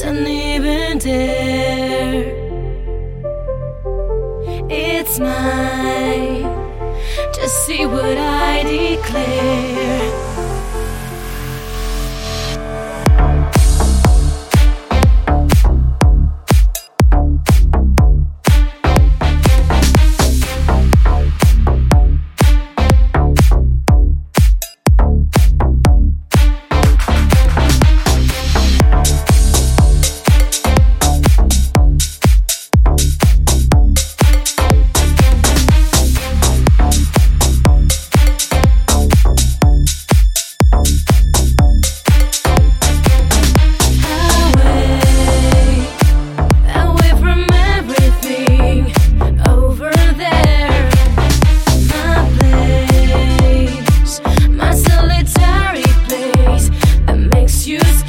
don't even dare. It's mine. to see what I declare.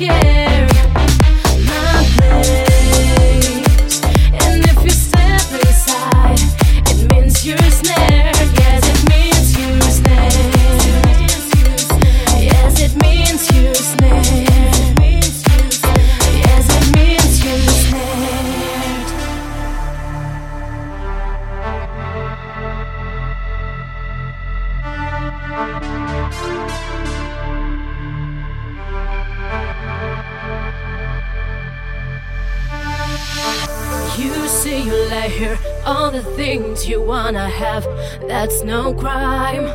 Makes see you later. All the things you wanna have, that's no crime.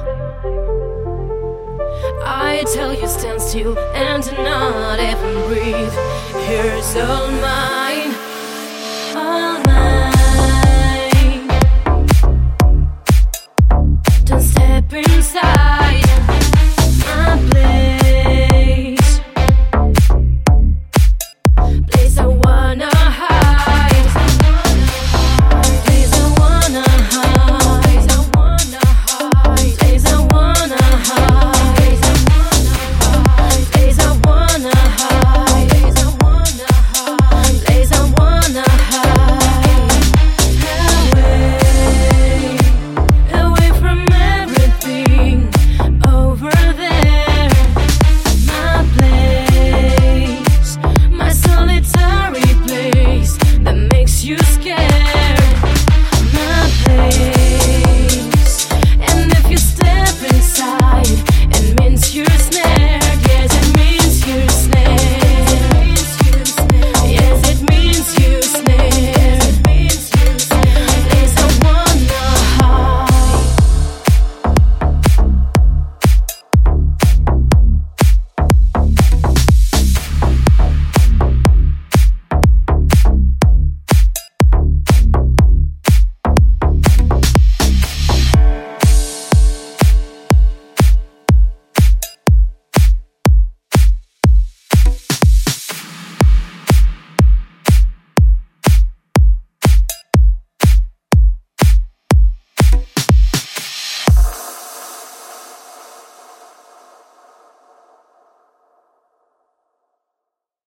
I tell you, stand still and not even breathe. Here's all mine. I